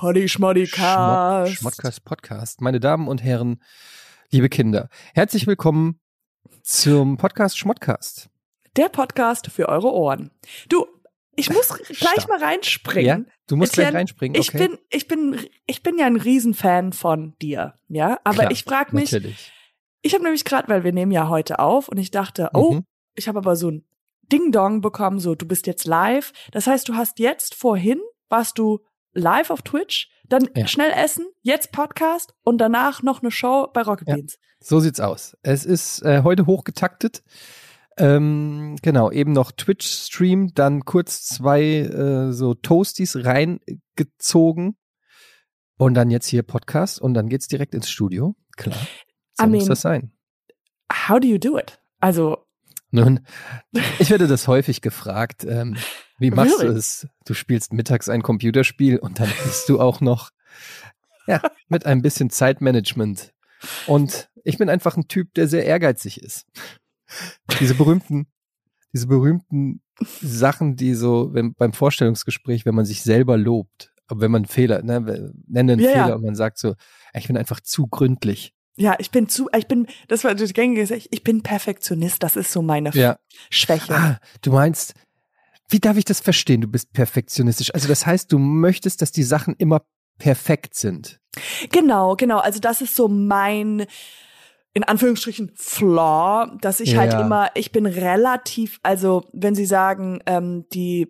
Poddy, Schmoddy, Poddy, Schmoddy, Schmod, Cast. Schmodcast Podcast. Meine Damen und Herren, liebe Kinder, herzlich willkommen zum Podcast Schmodcast. Der Podcast für eure Ohren. Du, ich muss gleich mal reinspringen. Ja, du musst gleich Etienne, reinspringen. Ich Okay, bin, ich bin, ich bin ja ein Riesenfan von dir, ja. Aber Klar, ich frage mich, natürlich. ich habe nämlich gerade, weil wir nehmen ja heute auf und ich dachte, oh, Mhm. ich habe aber so ein Ding Dong bekommen, so du bist jetzt live. Das heißt, du hast jetzt vorhin warst du live auf Twitch, dann Ja. schnell essen, jetzt Podcast und danach noch eine Show bei Rocket Ja. Beans. So sieht's aus. Es ist äh, heute hochgetaktet. Ähm, genau, eben noch Twitch-Stream, dann kurz zwei äh, so Toasties reingezogen und dann jetzt hier Podcast und dann geht's direkt ins Studio. Klar, so I muss mean- das sein. How do you do it? Also Nun, ich werde das häufig gefragt. Ähm, wie machst Really? du es? Du spielst mittags ein Computerspiel und dann bist du auch noch ja, mit ein bisschen Zeitmanagement. Und ich bin einfach ein Typ, der sehr ehrgeizig ist. Diese berühmten, diese berühmten Sachen, die so wenn, beim Vorstellungsgespräch, wenn man sich selber lobt, aber wenn man Fehler, ne, nenne einen Ja, Fehler ja. und man sagt so, ich bin einfach zu gründlich. Ja, ich bin zu, ich bin, das war das gängige, Gesagt, ich bin Perfektionist, das ist so meine Ja. Schwäche. Ah, du meinst, wie darf ich das verstehen? Du bist perfektionistisch. Also das heißt, du möchtest, dass die Sachen immer perfekt sind. Genau, genau, also das ist so mein, in Anführungsstrichen, Flaw, dass ich halt Ja. immer, ich bin relativ, also wenn Sie sagen, ähm, die,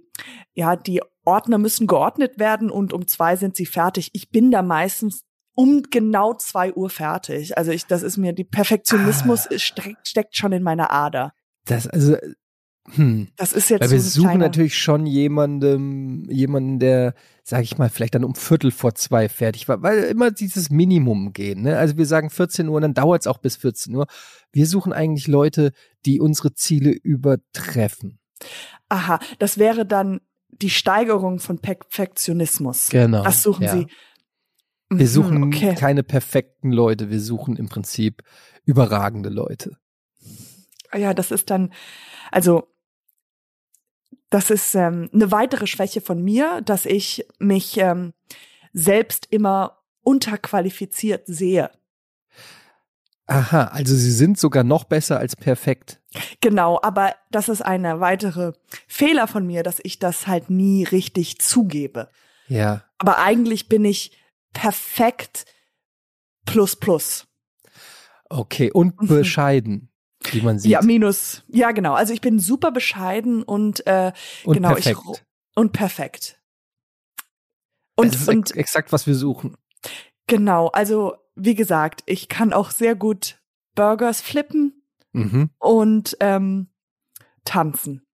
ja, die Ordner müssen geordnet werden und um zwei sind sie fertig, ich bin da meistens um genau zwei Uhr fertig. Also ich, das ist mir, die Perfektionismus Ah. steckt, steckt schon in meiner Ader. Das also hm. Das ist jetzt Weil so wir ein suchen kleiner- natürlich schon jemandem, jemanden, der, sag ich mal, vielleicht dann um Viertel vor zwei fertig war, weil immer dieses Minimum gehen. Ne? Also wir sagen 14 Uhr, dann dauert es auch bis 14 Uhr. Wir suchen eigentlich Leute, die unsere Ziele übertreffen. Aha, das wäre dann die Steigerung von Perfektionismus. Genau. Das suchen ja. Sie. Wir Mhm, suchen okay. keine perfekten Leute, wir suchen im Prinzip überragende Leute. Ja, das ist dann, also das ist ähm, eine weitere Schwäche von mir, dass ich mich ähm, selbst immer unterqualifiziert sehe. Aha, also sie sind sogar noch besser als perfekt. Genau, aber das ist eine weitere Fehler von mir, dass ich das halt nie richtig zugebe. Ja. Aber eigentlich bin ich perfekt plus plus. Okay, und Mhm. bescheiden, wie man sieht. Ja, minus. Ja, genau. Also ich bin super bescheiden und äh, und genau, ich perfekt. ro- und perfekt. Und, das ist und ex exakt, was wir suchen. genau, also wie gesagt, ich kann auch sehr gut Burgers flippen Mhm. und ähm, tanzen.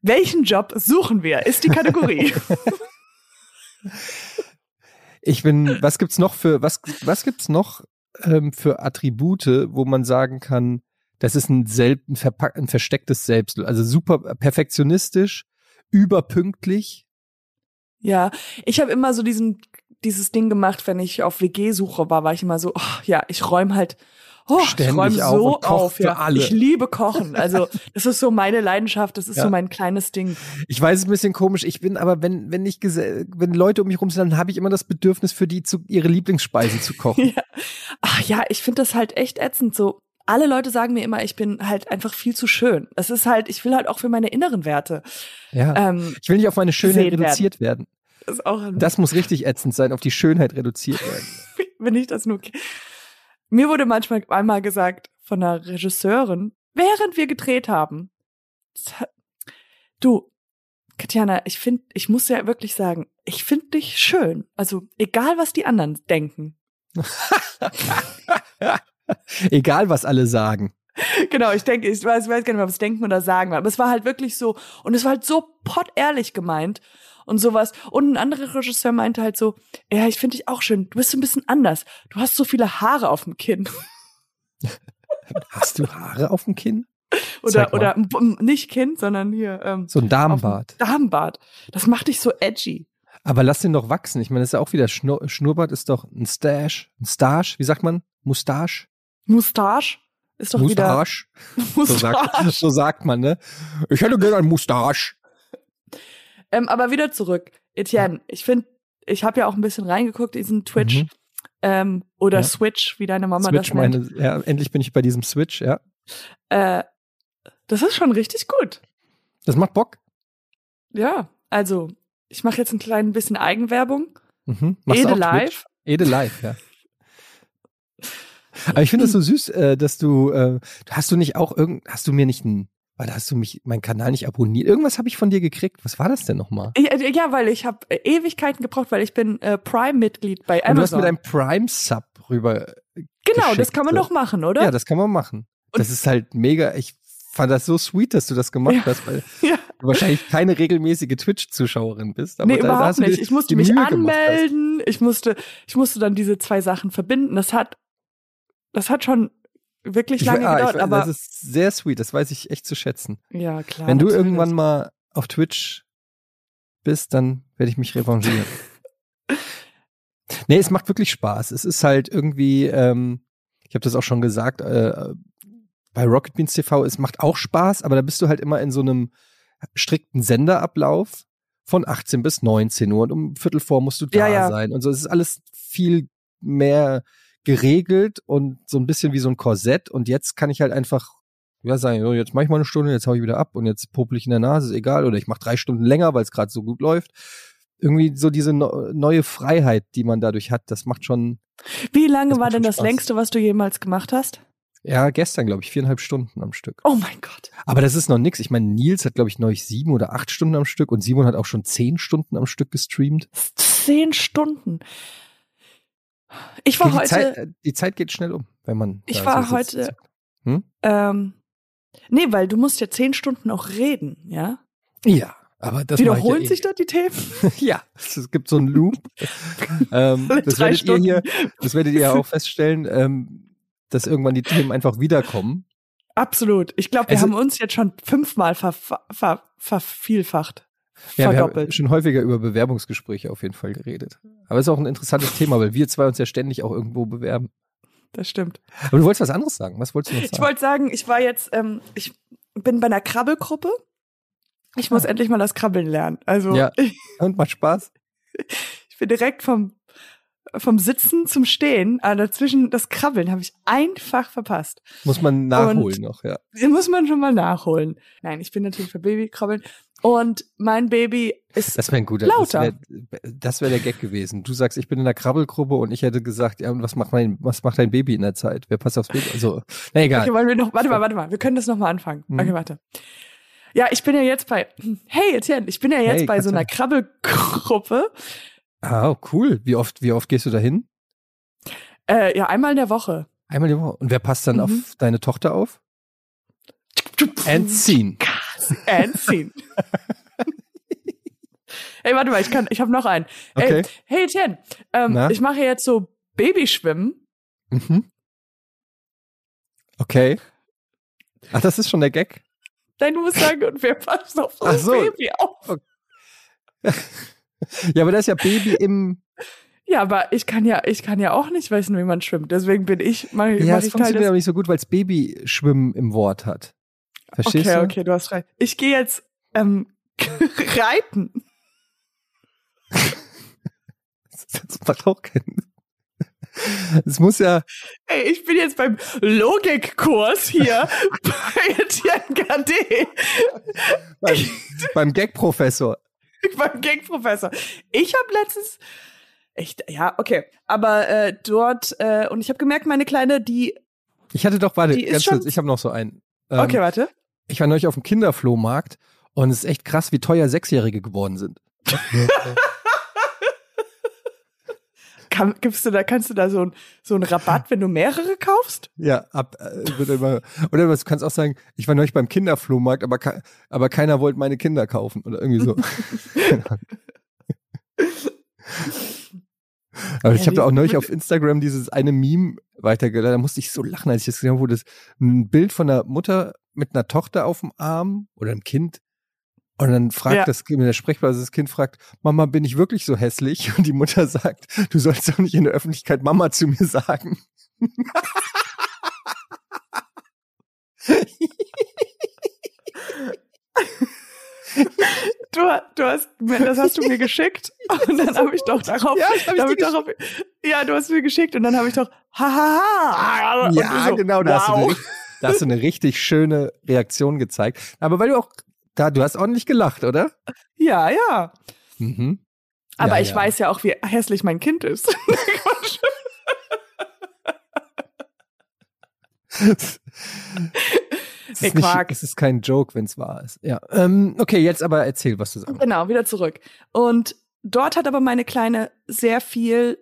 Welchen Job suchen wir? Ist die Kategorie. Ich bin, was gibt's noch für, was, was gibt's noch ähm, für Attribute, wo man sagen kann, das ist ein, selb, ein, verpack, ein verstecktes Selbst, also super perfektionistisch, überpünktlich. ja, ich habe immer so diesen dieses Ding gemacht, wenn ich auf WG-Suche war, war ich immer so, oh, ja, ich räume halt, oh, ich Ständig räume auf so auf, für ja. alle. Ich liebe Kochen. Also das ist so meine Leidenschaft, das ist Ja. so mein kleines Ding. Ich weiß, es ist ein bisschen komisch. Ich bin aber, wenn, wenn ich, wenn Leute um mich rum sind, dann habe ich immer das Bedürfnis, für die zu, ihre Lieblingsspeise zu kochen. Ja. Ach ja, ich finde das halt echt ätzend. So, alle Leute sagen mir immer, ich bin halt einfach viel zu schön. Das ist halt, ich will halt auch für meine inneren Werte. Ja. Ähm, Ich will nicht auf meine Schönheit werden. reduziert werden. ein, Das muss richtig ätzend sein, auf die Schönheit reduziert werden. wenn ich das nur. Mir wurde manchmal einmal gesagt von einer Regisseurin, während wir gedreht haben, du, Katjana, ich finde, ich muss ja wirklich sagen, ich finde dich schön. Also egal, was die anderen denken. Egal, was alle sagen. Genau, ich denke, ich weiß, ich weiß gar nicht mehr, was denken oder sagen. Aber es war halt wirklich so, und es war halt so pottehrlich gemeint und sowas. Und ein anderer Regisseur meinte halt so, ja, ich finde dich auch schön. Du bist so ein bisschen anders. Du hast so viele Haare auf dem Kinn. Hast du Haare auf dem Kinn? Oder, oder nicht Kinn, sondern hier, ähm, So ein Damenbart. Damenbart. Das macht dich so edgy. Aber lass den doch wachsen. Ich meine, das ist ja auch wieder Schnur Schnurrbart ist doch ein Stash, ein Stash, wie sagt man? Mustache? Mustache ist doch Mustache. wieder So sagt, so sagt man, ne? Ich hätte gerne ein Mustache. Ähm, aber wieder zurück. Etienne, ich finde, ich habe ja auch ein bisschen reingeguckt, diesen Twitch. Mhm. Ähm, oder Ja. Switch, wie deine Mama Switch, das nennt. meine, ja, endlich bin ich bei diesem Switch, ja. Äh, das ist schon richtig gut. Das macht Bock. Ja, also ich mache jetzt ein klein bisschen Eigenwerbung. Mhm. Machst Ede live. Ede live, ja. Aber ich finde es so süß, äh, dass du, äh, hast du nicht auch irgend, hast du mir nicht ein, oder hast du mich, meinen Kanal nicht abonniert? Irgendwas habe ich von dir gekriegt. Was war das denn nochmal? Ja, ja weil ich habe Ewigkeiten gebraucht, weil ich bin äh, Prime-Mitglied bei Und du hast Amazon. mit einem Prime-Sub rüber. genau, das kann man doch machen, oder? Ja, das kann man machen. das ist halt mega. Ich fand das so sweet, dass du das gemacht Ja. hast, weil Ja. du wahrscheinlich keine regelmäßige Twitch-Zuschauerin bist. Aber nee, da, da überhaupt du nicht. Ich musste mich Mühe anmelden. Ich musste, ich musste dann diese zwei Sachen verbinden. Das hat, das hat schon wirklich Ich, lange ah, gedauert. ich, aber das ist sehr sweet, das weiß ich echt zu schätzen. ja, klar. Wenn du natürlich. irgendwann mal auf Twitch bist, dann werde ich mich revanchieren. nee, es macht wirklich Spaß. Es ist halt irgendwie, ähm, ich habe das auch schon gesagt, äh, bei Rocket Beans TV, es macht auch Spaß, aber da bist du halt immer in so einem strikten Senderablauf von 18 bis 19 Uhr und um Viertel vor musst du da Ja, ja. sein und so. Es ist alles viel mehr geregelt und so ein bisschen wie so ein Korsett und jetzt kann ich halt einfach ja sagen, so, jetzt mache ich mal eine Stunde, jetzt hau ich wieder ab und jetzt popel ich in der Nase, ist egal oder ich mache drei Stunden länger, weil es gerade so gut läuft. Irgendwie so diese no neue Freiheit, die man dadurch hat, das macht schon, Wie lange war denn das Spaß. längste, was du jemals gemacht hast? ja, gestern glaube ich viereinhalb Stunden am Stück. Oh mein Gott. Aber das ist noch nix. Ich meine, Nils hat glaube ich neulich sieben oder acht Stunden am Stück und Simon hat auch schon zehn Stunden am Stück gestreamt. Zehn Stunden. Ich war die, heute, Zeit, äh, die Zeit geht schnell um, wenn man. Ich war so heute- Hm? ähm, nee, weil du musst ja zehn Stunden auch reden, ja? Ja, aber das Wiederholen ja sich da die Themen? eh. ja, es gibt so einen Loop. ähm, das werdet ihr hier, das werdet ihr ja auch feststellen, ähm, dass irgendwann die Themen einfach wiederkommen. Absolut. Ich glaube, wir Also- haben uns jetzt schon fünfmal ver ver vervielfacht. Ja, wir haben schon häufiger über Bewerbungsgespräche auf jeden Fall geredet. Aber es ist auch ein interessantes Thema, weil wir zwei uns ja ständig auch irgendwo bewerben. Das stimmt. Aber du wolltest was anderes sagen. Was wolltest du noch Ich sagen? wollte sagen, ich war jetzt, ähm, ich bin bei einer Krabbelgruppe. Ich muss Ah. endlich mal das Krabbeln lernen. Also Ja. ich, Und macht Spaß? ich bin direkt vom vom Sitzen zum Stehen, aber dazwischen das Krabbeln habe ich einfach verpasst. Muss man nachholen noch, ja. Muss man schon mal nachholen. Nein, ich bin natürlich für Babykrabbeln und mein Baby ist Das wäre ein guter. Lauter. Das wäre wär der Gag gewesen. Du sagst, ich bin in der Krabbelgruppe und ich hätte gesagt, ja, und was macht mein, was macht dein Baby in der Zeit? Wer passt aufs Baby? Also, na egal. Okay, wollen wir noch, warte mal, warte mal, wir können das noch mal anfangen. Mhm. Okay, warte. Ja, ich bin ja jetzt bei, hey Etienne, ich bin ja jetzt Hey, bei so einer Krabbelgruppe. Ah, cool. Wie oft, wie oft gehst du da hin? Äh, ja, einmal in der Woche. Einmal die Woche. Und wer passt dann Mhm. auf deine Tochter auf? And scene. And scene. Ey, warte mal, ich kann, ich habe noch einen. Okay. Ey, hey Etienne, ähm, ich mache jetzt so Babyschwimmen. Mhm. Okay. Ach, das ist schon der Gag. Nein, du musst sagen, und wer passt auf so ein so. Baby auf? Ja, aber da ist ja Baby im. Ja, aber ich kann ja, ich kann ja auch nicht wissen, wie man schwimmt. Deswegen bin ich, mach, Ja, mach es ich funktioniert aber nicht so gut, weil es Babyschwimmen im Wort hat. Verstehst Okay, du? okay, du hast recht. Ich gehe jetzt ähm, reiten. Das macht auch keinen. Es muss ja, Ey, ich bin jetzt beim Logikkurs hier bei Etienne Gade, beim, beim Gag-Professor. beim Gangprofessor. Ich habe letztens echt, ja, okay, aber äh, dort äh, und ich habe gemerkt, meine kleine, die, Ich hatte doch, warte, Die ist ganz schon- kurz, ich habe noch so einen. Ähm, okay, warte, Ich war neulich auf dem Kinderflohmarkt und es ist echt krass, wie teuer Sechsjährige geworden sind. Kann, gibst du da, kannst du da so ein so einen Rabatt, wenn du mehrere kaufst? Ja, ab, äh, wird immer, oder was, du kannst auch sagen, ich war neulich beim Kinderflohmarkt, aber, ke- aber keiner wollte meine Kinder kaufen oder irgendwie so. aber ich Ja, habe da auch neulich auf Instagram dieses eine Meme weitergeladen, da musste ich so lachen, als ich das gesehen habe, wo das ein Bild von einer Mutter mit einer Tochter auf dem Arm oder einem Kind und dann fragt Ja. das Kind, der Sprechblase, das Kind fragt, Mama, bin ich wirklich so hässlich? Und die Mutter sagt, du sollst doch nicht in der Öffentlichkeit Mama zu mir sagen. Du, du hast, das hast du mir geschickt und dann habe ich doch darauf, Ja, hab ich hab ich darauf, ja, du hast mir geschickt und dann habe ich doch, hahaha. Ja, so, genau, da hast, du eine, wow. da hast du eine richtig schöne Reaktion gezeigt. Aber weil du auch, da, du hast ordentlich gelacht, oder? Ja, ja. Mhm. Aber Ja, ich ja. weiß ja auch, wie hässlich mein Kind ist. es, ist nicht, es ist kein Joke, wenn es wahr ist. Ja. Ähm, okay, jetzt aber erzähl, was du sagst. Genau, wieder zurück. Und dort hat aber meine Kleine sehr viel,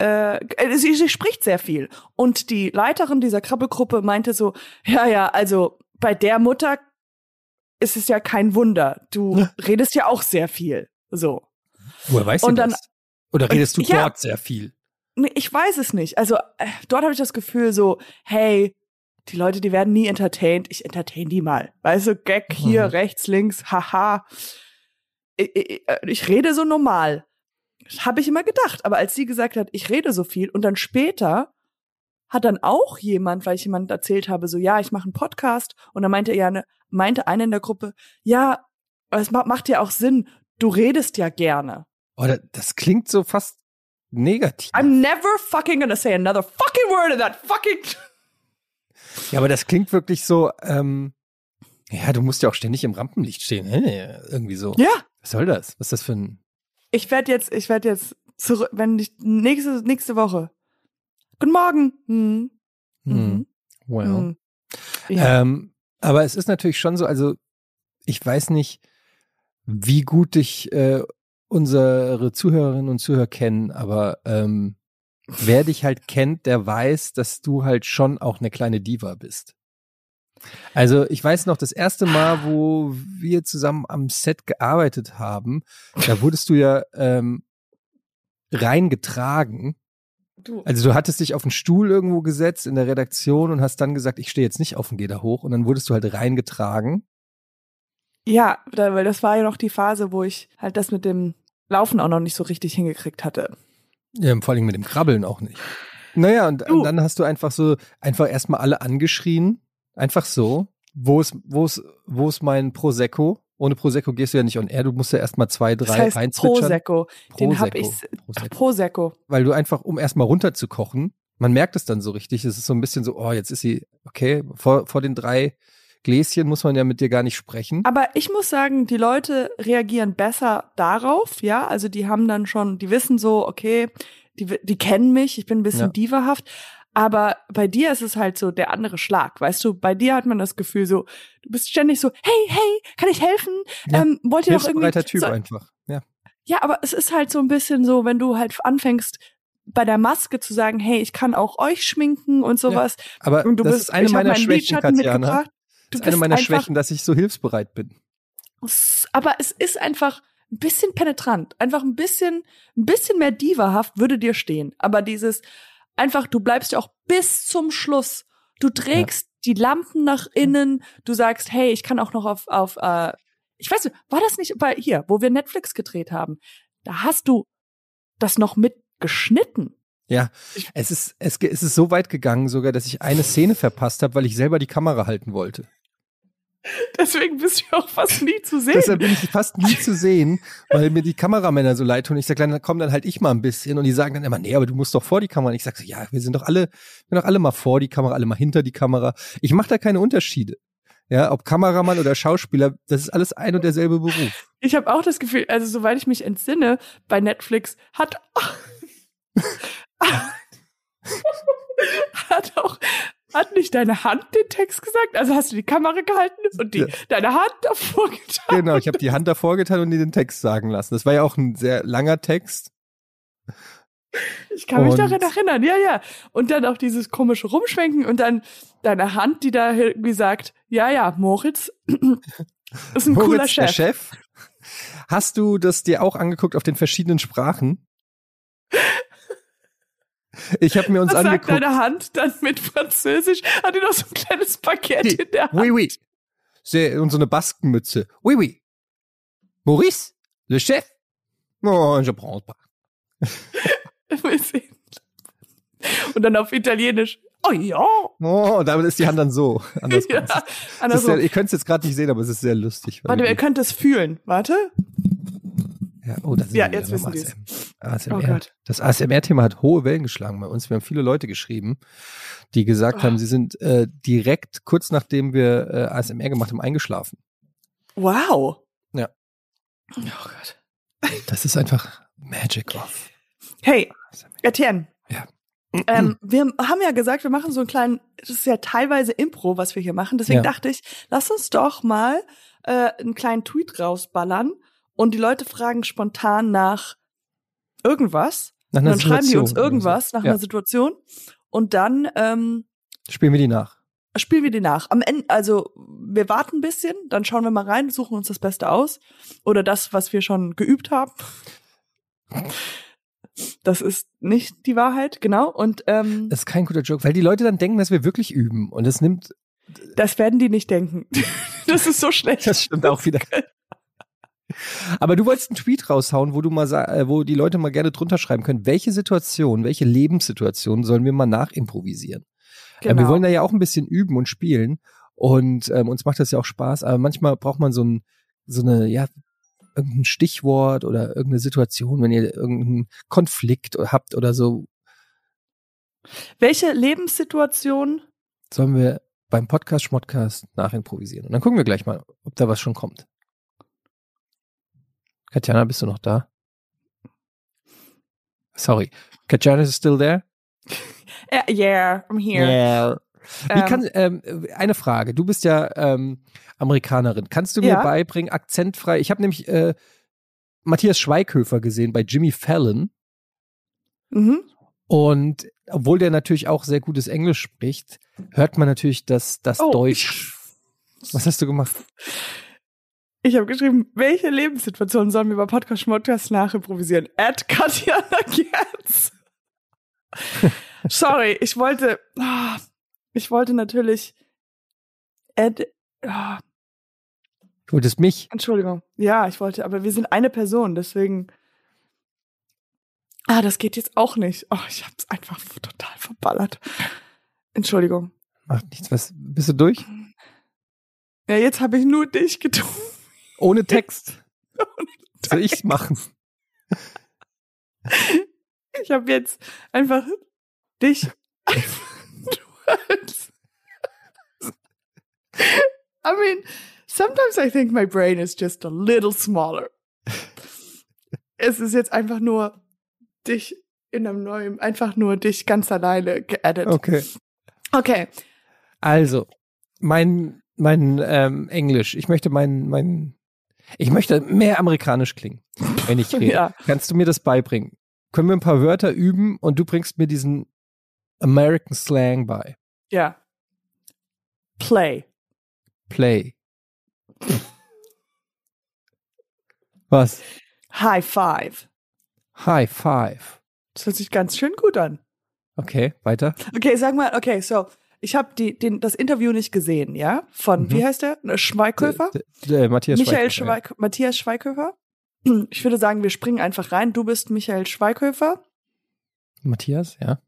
äh, äh, sie, sie spricht sehr viel. Und die Leiterin dieser Krabbelgruppe meinte so, ja, ja, also bei der Mutter ist es ja kein Wunder. Du redest ja auch sehr viel. So. Woher weißt Und du dann- das? Oder redest du Ja. dort sehr viel? Ich weiß es nicht. Also äh, dort habe ich das Gefühl so, hey, die Leute, die werden nie entertained. Ich entertain die mal. Weißt du, Gag hier, Mhm. rechts, links, haha. Ich, ich, ich rede so normal. Habe ich immer gedacht. Aber als sie gesagt hat, ich rede so viel und dann später hat dann auch jemand, weil ich jemand erzählt habe, so, ja, ich mache einen Podcast und dann meinte er, ne, meinte einer in der Gruppe, ja, es ma- macht ja auch Sinn, du redest ja gerne. Oder das klingt so fast negativ. I'm never fucking gonna say another fucking word in that fucking Ja, aber das klingt wirklich so, ähm, ja, du musst ja auch ständig im Rampenlicht stehen. Hä? Irgendwie so. Ja, Was soll das? Was ist das für ein. ich werde jetzt, ich werde jetzt zurück, wenn ich nächste nächste Woche. Guten Morgen. Hm. Hm, Mhm. well. Hm. Ja. Ähm, aber es ist natürlich schon so, also ich weiß nicht, wie gut dich äh, unsere Zuhörerinnen und Zuhörer kennen, aber ähm, wer dich halt kennt, der weiß, dass du halt schon auch eine kleine Diva bist. Also ich weiß noch, das erste Mal, wo wir zusammen am Set gearbeitet haben, da wurdest du ja ähm, reingetragen. du. Also du hattest dich auf einen Stuhl irgendwo gesetzt in der Redaktion und hast dann gesagt, ich stehe jetzt nicht auf und gehe da hoch. Und dann wurdest du halt reingetragen. Ja, weil das war ja noch die Phase, wo ich halt das mit dem Laufen auch noch nicht so richtig hingekriegt hatte. Ja, vor allem mit dem Krabbeln auch nicht. Naja, und, und dann hast du einfach so, einfach erstmal alle angeschrien. Einfach so. Wo ist, wo ist, wo ist mein Prosecco? Ohne Prosecco gehst du ja nicht on air. Du musst ja erstmal zwei, drei Das heißt reinzwitschern. Prosecco. Den hab Prosecco. ich Prosecco. Prosecco. Weil du einfach, um erstmal runterzukochen, man merkt es dann so richtig. Es ist so ein bisschen so, oh, jetzt ist sie, okay, vor, vor den drei Gläschen muss man ja mit dir gar nicht sprechen. Aber ich muss sagen, die Leute reagieren besser darauf, ja. Also die haben dann schon, die wissen so, okay, die, die kennen mich, ich bin ein bisschen Ja. divahaft. Aber bei dir ist es halt so der andere Schlag, weißt du? Bei dir hat man das Gefühl so, du bist ständig so, hey, hey, kann ich helfen? Ja. Ähm, wollt ihr noch irgendwie? Typ so, einfach. Ja. ja, aber es ist halt so ein bisschen so, wenn du halt anfängst, bei der Maske zu sagen, hey, ich kann auch euch schminken und sowas. Aber Und du das bist, ist eine meiner Schwächen, Katjana. Du Das ist eine meiner Schwächen, dass ich so hilfsbereit bin. Aber es ist einfach ein bisschen penetrant, einfach ein bisschen, ein bisschen mehr divahaft würde dir stehen. Aber dieses einfach, du bleibst ja auch bis zum Schluss. Du trägst die Lampen nach innen. Du sagst, hey, ich kann auch noch auf, auf, äh, ich weiß nicht, war das nicht bei hier, wo wir Netflix gedreht haben? Da hast du das noch mitgeschnitten. Ja, es ist, es, es ist so weit gegangen sogar, dass ich eine Szene verpasst habe, weil ich selber die Kamera halten wollte. Deswegen bist du auch fast nie zu sehen. Deshalb bin ich fast nie zu sehen, weil mir die Kameramänner so leid tun. Ich sage, dann komm dann halt ich mal ein bisschen und die sagen dann immer, nee, aber du musst doch vor die Kamera. Und ich sage so, ja, wir sind doch alle, wir sind doch alle mal vor die Kamera, alle mal hinter die Kamera. Ich mache da keine Unterschiede. Ja, ob Kameramann oder Schauspieler, das ist alles ein und derselbe Beruf. Ich habe auch das Gefühl, also soweit ich mich entsinne, bei Netflix hat hat auch hat nicht deine Hand den Text gesagt? Also hast du die Kamera gehalten und die Ja. deine Hand davor getan? Genau, ich habe die Hand davor getan und die den Text sagen lassen. Das war ja auch ein sehr langer Text. Ich kann mich Und- daran erinnern, ja, ja. Und dann auch dieses komische Rumschwenken und dann deine Hand, die da irgendwie sagt, ja, ja, Moritz ist ein cooler Moritz, der Chef. Chef. Hast du das dir auch angeguckt auf den verschiedenen Sprachen? Ich habe mir uns Was sagt angeguckt. deine Hand dann mit Französisch? Hat die noch so ein kleines Paket Die- in der Hand? Oui, oui. Sehr, und so eine Baskenmütze. Oui, oui. Maurice, le chef? Oh, je prends pas. Wir sehen. Und dann auf Italienisch. Oh ja. Oh, damit ist die Hand dann so. Anders ja. Ist Andersrum. sehr, ihr könnt es jetzt gerade nicht sehen, aber es ist sehr lustig. Warte, ihr könnt es fühlen. Warte. Ja, oh, das ist Ja, jetzt wissen die's. ASM. Oh ASMR. Das ASMR-Thema hat hohe Wellen geschlagen bei uns. Wir haben viele Leute geschrieben, die gesagt Oh. haben, sie sind äh, direkt kurz nachdem wir äh, ASMR gemacht haben, eingeschlafen. Wow. Ja. Oh Gott. Das ist einfach Magic of Hey. Etienne. Ja. Ähm, wir haben ja gesagt, wir machen so einen kleinen, das ist ja teilweise Impro, was wir hier machen. Deswegen Ja. dachte ich, lass uns doch mal äh, einen kleinen Tweet rausballern und die Leute fragen spontan nach irgendwas. Nach Und einer dann schreiben die uns Situation irgendwas nach ja. einer Situation und dann ähm, Spielen wir die nach. spielen wir die nach. Am Ende, also wir warten ein bisschen, dann schauen wir mal rein, suchen uns das Beste aus oder das, was wir schon geübt haben. Das ist nicht die Wahrheit, genau. Und ähm, Das ist kein guter Joke, weil die Leute dann denken, dass wir wirklich üben. Und das nimmt, das werden die nicht denken. Das ist so schlecht. das stimmt auch wieder. Aber du wolltest einen Tweet raushauen, wo du mal, äh, wo die Leute mal gerne drunter schreiben können, welche Situation, welche Lebenssituation sollen wir mal nachimprovisieren? Genau. Äh, wir wollen da ja auch ein bisschen üben und spielen. Und ähm, uns macht das ja auch Spaß, aber manchmal braucht man so ein, so eine, ja, irgendein Stichwort oder irgendeine Situation, wenn ihr irgendeinen Konflikt habt oder so, Welche Lebenssituation? sollen wir beim Podcast Schmodcast nachimprovisieren. Und dann gucken wir gleich mal, ob da was schon kommt. Katjana, bist du noch da? Sorry. Katjana is still there? Uh, yeah, I'm here. Yeah. Wie Ähm, kann, ähm, eine Frage. Du bist ja ähm, Amerikanerin. Kannst du mir Ja. beibringen, akzentfrei? Ich habe nämlich äh, Matthias Schweighöfer gesehen bei Jimmy Fallon. mhm. Und obwohl der natürlich auch sehr gutes Englisch spricht, hört man natürlich das, das Oh, Deutsch. Was hast du gemacht? Ich habe geschrieben, welche Lebenssituation sollen wir bei Podcast Schmodcast nachimprovisieren? At Katjana Gerz. Sorry, ich wollte, ah, ich wollte natürlich, Ed, ah, Du wolltest mich. Entschuldigung. Ja, ich wollte, aber wir sind eine Person, deswegen. Ah, das geht jetzt auch nicht. Oh, ich hab's einfach total verballert. Entschuldigung. Macht nichts. Was, bist du durch? Ja, jetzt habe ich nur dich getan. Ohne Text. Soll ich's machen? Ich habe jetzt einfach dich. I mean, sometimes I think my brain is just a little smaller. Es ist jetzt einfach nur dich in einem neuen, einfach nur dich ganz alleine geaddet. Okay. Okay. Also, mein, mein ähm, Englisch. Ich möchte mein, mein, ich möchte mehr amerikanisch klingen, wenn ich rede. Ja. Kannst du mir das beibringen? Können wir ein paar Wörter üben und du bringst mir diesen American Slang bei? Ja. Play. Play. Was? High five. High five. Das hört sich ganz schön gut an. Okay, weiter. Okay, sag mal, okay, so. Ich habe den, das Interview nicht gesehen, ja? Von, Mhm. wie heißt der? Äh, Schweighöfer? D Matthias Michael Schweighöfer, ja. Matthias Schweighöfer. Ich würde sagen, wir springen einfach rein. Du bist Michael Schweighöfer. Matthias, ja.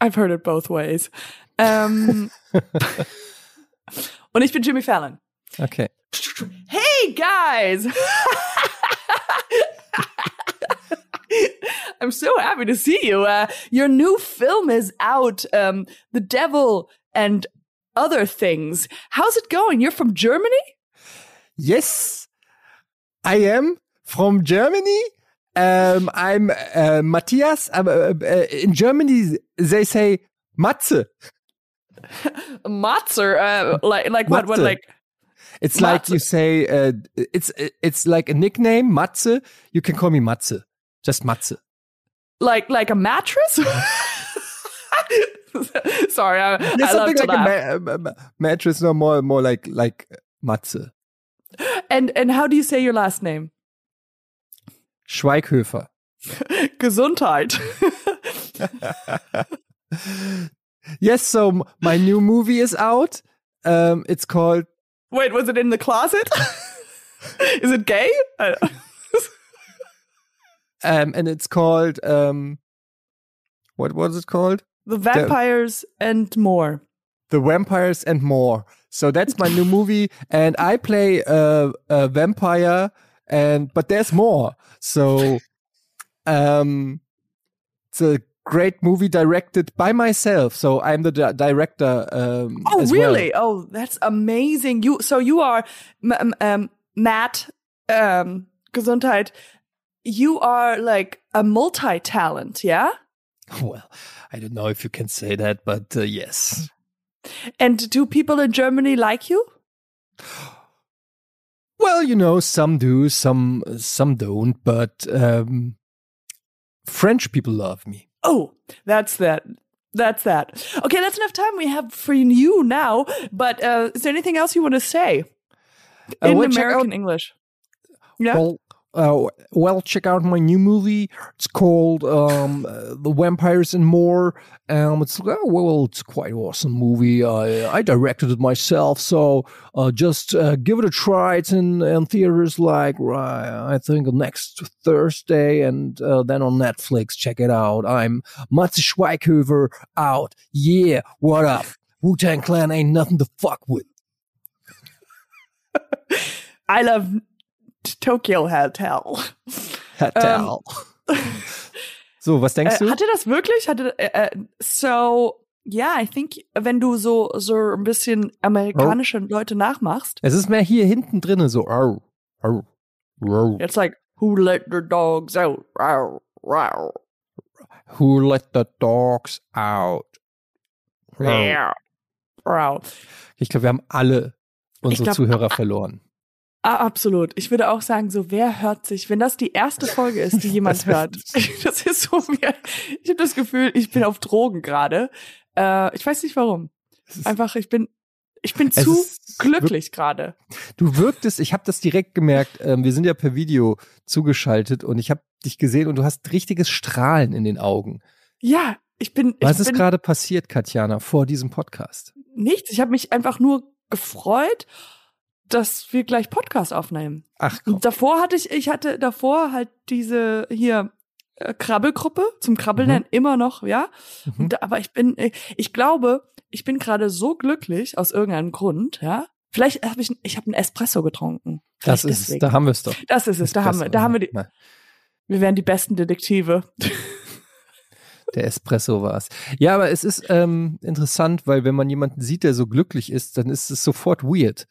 I've heard it both ways. Ähm, und ich bin Jimmy Fallon. Okay. Hey guys! I'm so happy to see you. Uh, your new film is out, um, The Devil and Other Things. How's it going? You're from Germany? Yes, I am from Germany. Um, I'm uh, Matthias. Um, uh, uh, in Germany, they say Matze. Matzer, uh, like, like what, what, like, It's like you say. Uh, it's it's like a nickname, Matze. You can call me Matze. Just Matze. like, like a mattress? Sorry, I, Yeah, I something like a ma- ma- mattress, no more more like like Matze. And, and how do you say your last name? Schweighöfer. Gesundheit. yes, so my new movie is out. Um, it's called Wait, was it in the closet? Is it gay? Um, and it's called um, what was it called? The vampires and more. The Vampires and More. So that's my new movie, and I play a, a vampire, and but there's more. So, um, it's a great movie directed by myself. So I'm the di director. Um, oh, really? Well. Oh, that's amazing. You so you are um, Matt um, Gesundheit. You are like a multi-talent, yeah? Well, I don't know if you can say that, but uh, yes. And do people in Germany like you? Well, you know, some do, some some don't, but um, French people love me. Oh, that's that. That's that. Okay, that's enough time we have for you now. But uh, is there anything else you want to say Uh, in well, American English? Yeah. Well, uh, well, check out my new movie. It's called um, uh, The Vampires and More. Um, it's uh, well, it's quite awesome movie. I I directed it myself, so uh, just uh, give it a try. It's in, in theaters like uh, I think next Thursday, and then on Netflix. Check it out. I'm Matze Schweighöfer out. Yeah, what up? Wu Tang Clan ain't nothing to fuck with. I love Tokyo Hotel. Hotel. so, was denkst Äh, du? hatte das wirklich? Hatte äh, äh, so ja, I think wenn du so so ein bisschen amerikanische Leute nachmachst, Es ist mehr hier hinten drinne so. Au, au, au. it's like who let the dogs out? Row, row. Who let the dogs out? Yeah. Row. Ich glaube, wir haben alle unsere glaub, Zuhörer verloren. Ah, absolut. Ich würde auch sagen, so wer hört sich, wenn das die erste Folge ist, die jemand hört. Das ist so mir. Ich habe das Gefühl, ich bin auf Drogen gerade. Äh, ich weiß nicht warum. Einfach, ich bin, ich bin es zu glücklich gerade. Du wirktest, ich habe das direkt gemerkt, ähm, wir sind ja per Video zugeschaltet und ich habe dich gesehen und du hast richtiges Strahlen in den Augen. Ja, ich bin. Was ich ist bin gerade passiert, Katjana, vor diesem Podcast? nichts. Ich habe mich einfach nur gefreut, dass wir gleich Podcast aufnehmen. Ach komm. Und davor hatte ich, ich hatte davor halt diese hier äh, Krabbelgruppe zum Krabbeln Mhm. immer noch, ja. Mhm. Da- aber ich bin, äh, ich glaube, ich bin gerade so glücklich aus irgendeinem Grund, ja. Vielleicht habe ich, ich habe einen Espresso getrunken. Das ist es, deswegen. da haben wir es doch. Das ist es. Da haben wir, da haben wir die, wir wären die besten Detektive. Der Espresso war es. Ja, aber es ist ähm, interessant, weil wenn man jemanden sieht, der so glücklich ist, dann ist es sofort weird.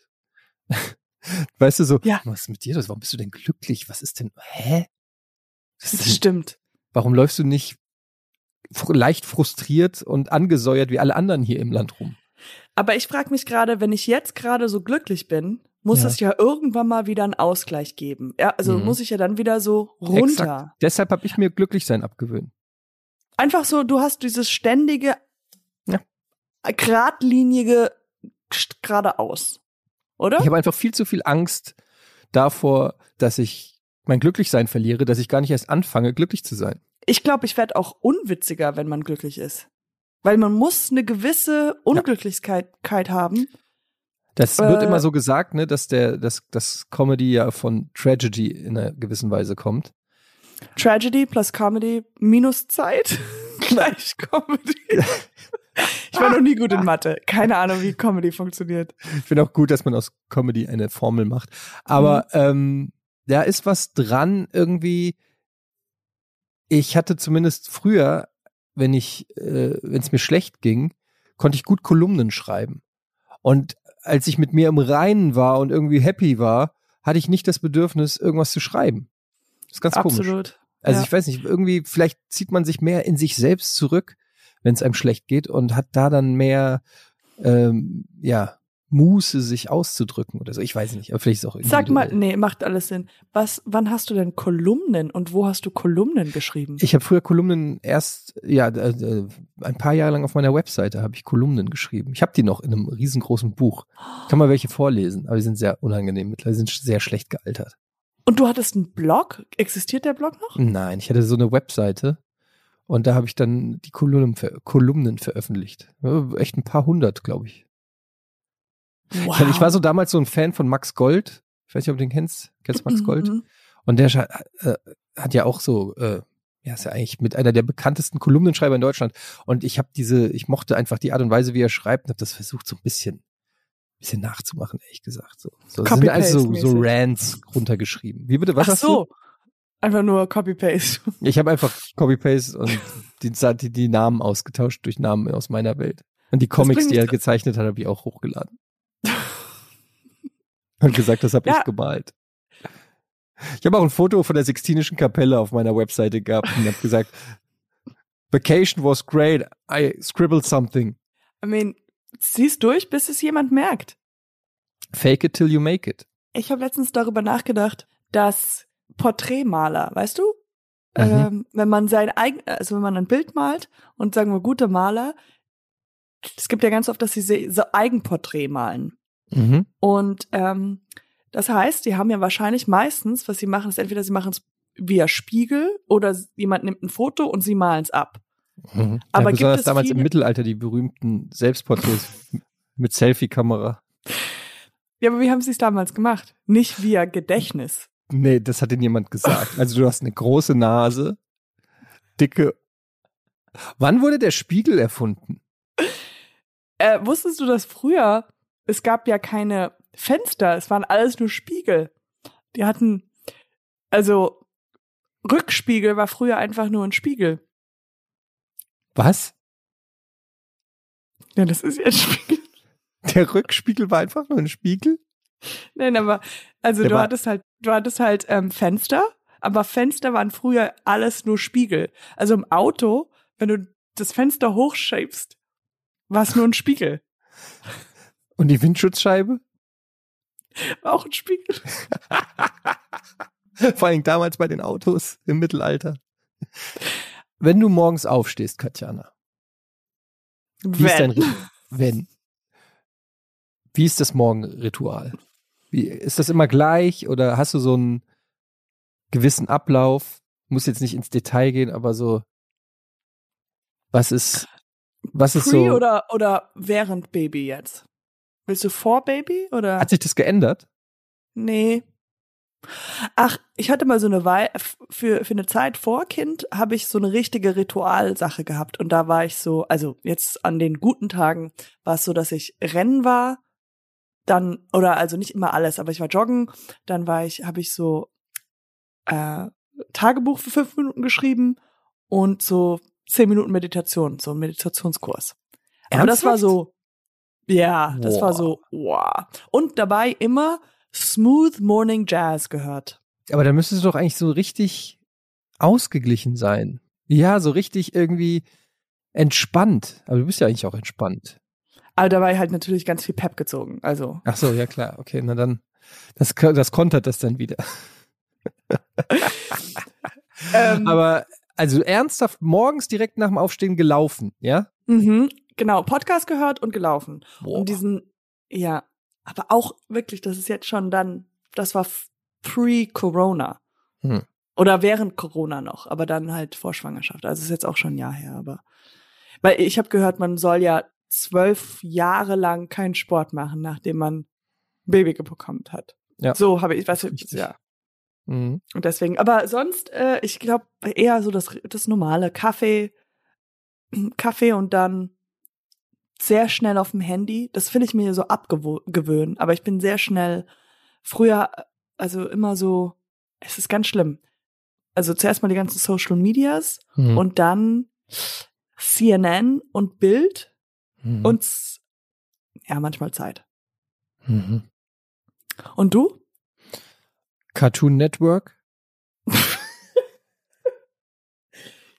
Weißt du so, Ja. was ist mit dir los? Warum bist du denn glücklich? Was ist denn, hä? Was Das denn, stimmt. warum läufst du nicht leicht frustriert und angesäuert wie alle anderen hier im Land rum? Aber ich frage mich gerade, wenn ich jetzt gerade so glücklich bin, muss Ja. es ja irgendwann mal wieder einen Ausgleich geben. Ja, also Mhm. muss ich ja dann wieder so runter. Exakt. Deshalb habe ich mir Glücklichsein abgewöhnt. Einfach so, du hast dieses ständige, Ja. geradlinige st- geradeaus. Oder? Ich habe einfach viel zu viel Angst davor, dass ich mein Glücklichsein verliere, dass ich gar nicht erst anfange, glücklich zu sein. Ich glaube, ich werde auch unwitziger, wenn man glücklich ist. Weil man muss eine gewisse Unglücklichkeit haben. Das wird Äh, immer so gesagt, ne, dass der, dass das Comedy ja von Tragedy in einer gewissen Weise kommt. Tragedy plus Comedy minus Zeit gleich Comedy. Ich war noch nie gut in Mathe. Keine Ahnung, wie Comedy funktioniert. Ich finde auch gut, dass man aus Comedy eine Formel macht. Aber ähm, da ist was dran irgendwie. Ich hatte zumindest früher, wenn ich, äh, wenn es mir schlecht ging, konnte ich gut Kolumnen schreiben. Und als ich mit mir im Reinen war und irgendwie happy war, hatte ich nicht das Bedürfnis, irgendwas zu schreiben. Das ist ganz komisch. Absolut. Also Ja. ich weiß nicht, irgendwie, vielleicht zieht man sich mehr in sich selbst zurück, wenn es einem schlecht geht und hat da dann mehr, ähm, ja, Muße, sich auszudrücken oder so. Ich weiß nicht, aber vielleicht ist es auch Sag mal, individuell. nee, macht alles Sinn. Was, wann hast du denn Kolumnen und wo hast du Kolumnen geschrieben? Ich habe früher Kolumnen erst, ja, äh, äh, ein paar Jahre lang auf meiner Webseite habe ich Kolumnen geschrieben. Ich habe die noch in einem riesengroßen Buch. Ich kann mal welche vorlesen, aber die sind sehr unangenehm. Mittlerweile sind sehr schlecht gealtert. Und du hattest einen Blog? Existiert der Blog noch? Nein, ich hatte so eine Webseite und da habe ich dann die Kolumnen, ver Kolumnen veröffentlicht. Ja, Echt ein paar hundert, glaube ich. Wow. Ich, war so damals so ein Fan von Max Gold. Ich weiß nicht, ob du den kennst. Kennst du Max Gold? Mhm. Und der äh, hat ja auch so, äh, ja, ist ja eigentlich mit einer der bekanntesten Kolumnenschreiber in Deutschland. Und ich habe diese, ich mochte einfach die Art und Weise, wie er schreibt, und habe das versucht, so ein bisschen bisschen nachzumachen, ehrlich gesagt. So, so sind also so, so Rants runtergeschrieben. Wie bitte? Was Ach hast so. du? Einfach nur Copy-Paste. Ich habe einfach Copy-Paste und die, die, die Namen ausgetauscht durch Namen aus meiner Welt. Und die Comics, die er gezeichnet hat, habe ich auch hochgeladen. und gesagt, das habe ja. ich gemalt. Ich habe auch ein Foto von der Sixtinischen Kapelle auf meiner Webseite gehabt und habe gesagt, Vacation was great. I scribbled something. I mean, zieh's durch, bis es jemand merkt. Fake it till you make it. Ich habe letztens darüber nachgedacht, dass Porträtmaler, weißt du? Mhm. Ähm, wenn man sein eigen, also wenn man ein Bild malt und sagen wir gute Maler, es gibt ja ganz oft, dass sie so Eigenporträt malen. Mhm. Und ähm, das heißt, die haben ja wahrscheinlich meistens, was sie machen, ist entweder sie machen es via Spiegel oder jemand nimmt ein Foto und sie malen es ab. Mhm. Aber ja, gibt es damals im Mittelalter die berühmten Selbstporträts mit Selfie-Kamera. Ja, aber wie haben sie es damals gemacht? Nicht via Gedächtnis. Nee, das hat ihnen jemand gesagt. Also du hast eine große Nase, dicke. Wann wurde der Spiegel erfunden? Äh, wusstest du, dass früher es gab ja keine Fenster, es waren alles nur Spiegel. Die hatten, also Rückspiegel war früher einfach nur ein Spiegel. Was? Ja, das ist ja ein Spiegel. Der Rückspiegel war einfach nur ein Spiegel? Nein, aber also Der du hattest halt, du hattest halt ähm, Fenster, aber Fenster waren früher alles nur Spiegel. Also im Auto, wenn du das Fenster hochschiebst, war es nur ein Spiegel. Und die Windschutzscheibe? War auch ein Spiegel. Vor allem damals bei den Autos im Mittelalter. Wenn du morgens aufstehst, Katjana. Wie wenn. ist dein Ritual? Wenn. Wie ist das Morgenritual? Wie, ist das immer gleich oder hast du so einen gewissen Ablauf? Muss jetzt nicht ins Detail gehen, aber so, was ist, was ist Pre so? oder, oder während Baby jetzt? Willst du vor Baby oder? Hat sich das geändert? Nee. Ach, ich hatte mal so eine Weile, für, für eine Zeit vor Kind habe ich so eine richtige Ritualsache gehabt. Und da war ich so, also jetzt an den guten Tagen war es so, dass ich Rennen war, dann, oder also nicht immer alles, aber ich war joggen, dann war ich, habe ich so äh, Tagebuch für fünf Minuten geschrieben und so zehn Minuten Meditation, so ein Meditationskurs. Ernsthaft? Aber das war so, ja, das wow. war so, wow. Und dabei immer Smooth Morning Jazz gehört. Aber da müsstest du doch eigentlich so richtig ausgeglichen sein. Ja, so richtig irgendwie entspannt. Aber du bist ja eigentlich auch entspannt. Aber dabei halt natürlich ganz viel Pep gezogen. Also. Ach so, ja klar. Okay, na dann, das, das kontert das dann wieder. ähm, Aber also ernsthaft morgens direkt nach dem Aufstehen gelaufen, ja? Mhm, genau, Podcast gehört und gelaufen. Boah. Und diesen, ja, aber auch wirklich, das ist jetzt schon dann, das war pre-Corona. Hm. Oder während Corona noch, aber dann halt vor Schwangerschaft. Also ist jetzt auch schon ein Jahr her, aber. Weil ich habe gehört, man soll ja zwölf Jahre lang keinen Sport machen, nachdem man Baby bekommen hat. Ja. So habe ich, weißt du, ja. Mhm. Und deswegen, aber sonst, äh, ich glaube eher so das, das normale Kaffee, Kaffee und dann sehr schnell auf dem Handy. Das finde ich mir so abgewöhnen. Aber ich bin sehr schnell früher, also immer so, es ist ganz schlimm. Also zuerst mal die ganzen Social Medias mhm. und dann CNN und Bild mhm. und ja, manchmal Zeit. Mhm. Und du? Cartoon Network.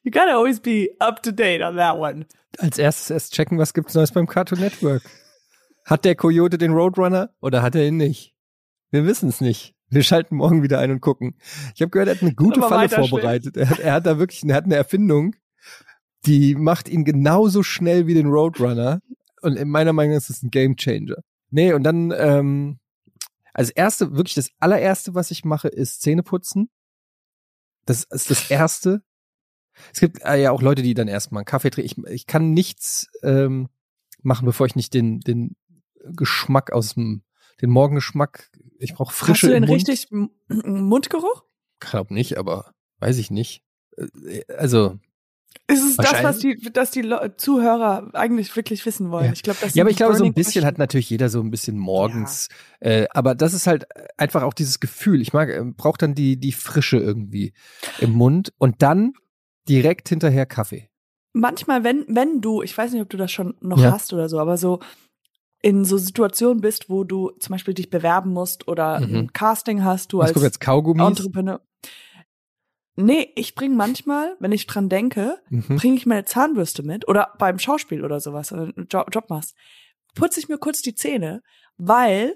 you gotta always be up to date on that one als erstes erst checken, was gibt's Neues beim Cartoon Network. Hat der Coyote den Roadrunner oder hat er ihn nicht? Wir wissen es nicht. Wir schalten morgen wieder ein und gucken. Ich habe gehört, er hat eine gute Falle vorbereitet. Er hat, er hat da wirklich, er hat eine Erfindung, die macht ihn genauso schnell wie den Roadrunner. Und in meiner Meinung ist es ein Game Changer. Nee, und dann, ähm, als erste, wirklich das allererste, was ich mache, ist Zähne putzen. Das ist das erste. Es gibt äh, ja auch Leute, die dann erstmal einen Kaffee trinken. Ich, ich kann nichts ähm, machen, bevor ich nicht den, den Geschmack aus dem, den Morgengeschmack, ich brauche frische Hast du denn Mund. richtig Mundgeruch? Glaub nicht, aber weiß ich nicht. Äh, also Ist es das, was die, dass die Zuhörer eigentlich wirklich wissen wollen? Ja. Ich glaube, das Ja, aber ich glaube, so ein bisschen hat natürlich jeder so ein bisschen morgens. Ja. Äh, aber das ist halt einfach auch dieses Gefühl. Ich mag, äh, brauche dann die, die Frische irgendwie im Mund und dann direkt hinterher Kaffee. Manchmal, wenn, wenn du, ich weiß nicht, ob du das schon noch Ja. hast oder so, aber so in so Situationen bist, wo du zum Beispiel dich bewerben musst oder Mhm. ein Casting hast, du Was als jetzt Kaugummis? Entrepreneur. Nee, ich bringe manchmal, wenn ich dran denke, Mhm. bringe ich meine Zahnbürste mit oder beim Schauspiel oder sowas, oder einen Job, Job machst, putze ich mir kurz die Zähne, weil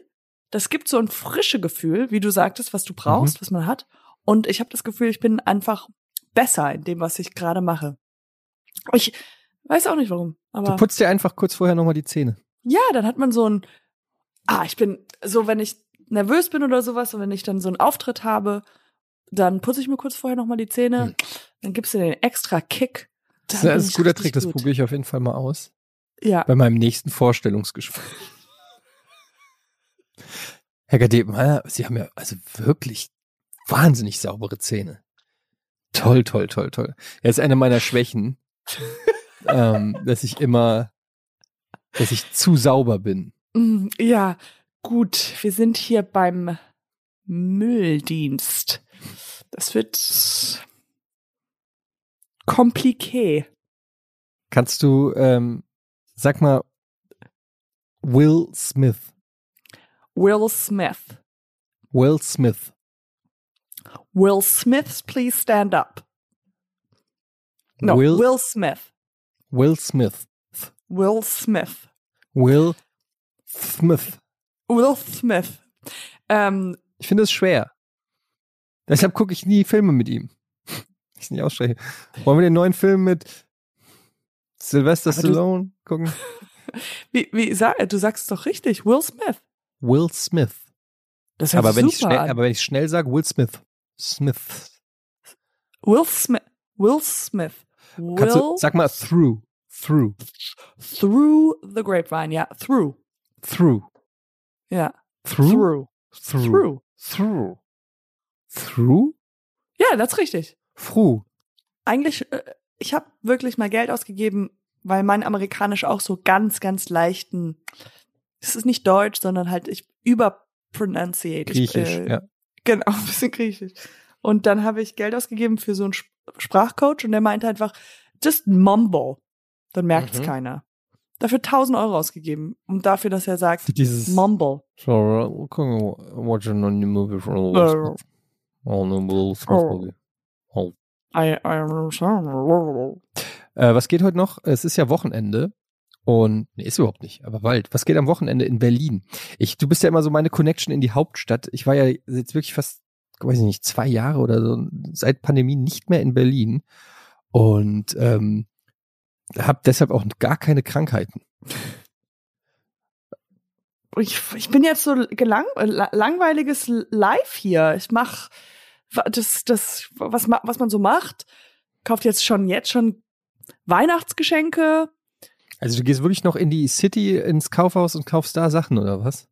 das gibt so ein frische Gefühl, wie du sagtest, was du brauchst, was man hat. Und ich habe das Gefühl, ich bin einfach besser in dem, was ich gerade mache. Ich weiß auch nicht warum, Du aber putzt dir einfach kurz vorher nochmal die Zähne. ja, dann hat man so ein, ah, ich bin so, wenn ich nervös bin oder sowas und wenn ich dann so einen Auftritt habe, dann putze ich mir kurz vorher nochmal die Zähne, Hm. dann gibst du den extra Kick. Das ist ein guter Trick, das gut. probiere ich auf jeden Fall mal aus. Ja, Bei meinem nächsten Vorstellungsgespräch. Herr Gadebenmeier, Sie haben ja also wirklich wahnsinnig saubere Zähne. Toll, toll, toll, toll. Er ist eine meiner Schwächen, ähm, dass ich immer, dass ich zu sauber bin. Mm, ja, gut, wir sind hier beim Mülldienst. Das wird kompliqué. Kannst du, ähm, sag mal, Will Smith. Will Smith. Will Smith. Will Smith, please stand up. No, Will, Will Smith. Will Smith. Will Smith. Will Smith. Will Smith. Ähm, Ich finde es schwer. Deshalb gucke ich nie Filme mit ihm. Ich nicht ausspreche. Wollen wir den neuen Film mit Sylvester Aber du- Stallone gucken? wie, wie sag, du sagst es doch richtig, Will Smith. Will Smith. Das Aber wenn, schnell, aber wenn ich schnell sage, Will Smith. Smith. Will Smith. Will Smith. Kannst du, Will sag mal through. Through. through the grapevine. Ja, through. Through. Ja, Through? through. Through. Through. Through. Ja, das ist richtig. Through. Eigentlich, äh, ich habe wirklich mal Geld ausgegeben, weil mein Amerikanisch auch so ganz, ganz leichten. Es ist nicht Deutsch, sondern halt ich überpronunciate. Griechisch, äh, ja. Genau, ein bisschen Griechisch. Und dann habe ich Geld ausgegeben für so einen Sp- Sprachcoach und der meinte einfach, just mumble. Dann merkt's Mhm. keiner. Dafür 1000 Euro ausgegeben. Und dafür, dass er sagt, Dieses. mumble. So, we're going watching a new movie for No, Will Oh. I, Äh, was geht heute noch? Es ist ja Wochenende. Und, nee, ist überhaupt nicht, aber bald. Was geht am Wochenende in Berlin? Ich, du bist ja immer so meine Connection in die Hauptstadt. Ich war ja jetzt wirklich fast, weiß ich nicht, zwei Jahre oder so, seit Pandemie nicht mehr in Berlin. Und, ähm, habe deshalb auch gar keine Krankheiten. ich, ich bin jetzt so gelang, äh, la- langweiliges Live hier. Ich mach wa- das, das, was, was man so macht. Kauft jetzt schon, jetzt schon Weihnachtsgeschenke. Also du gehst wirklich noch in die City, ins Kaufhaus und kaufst da Sachen oder was?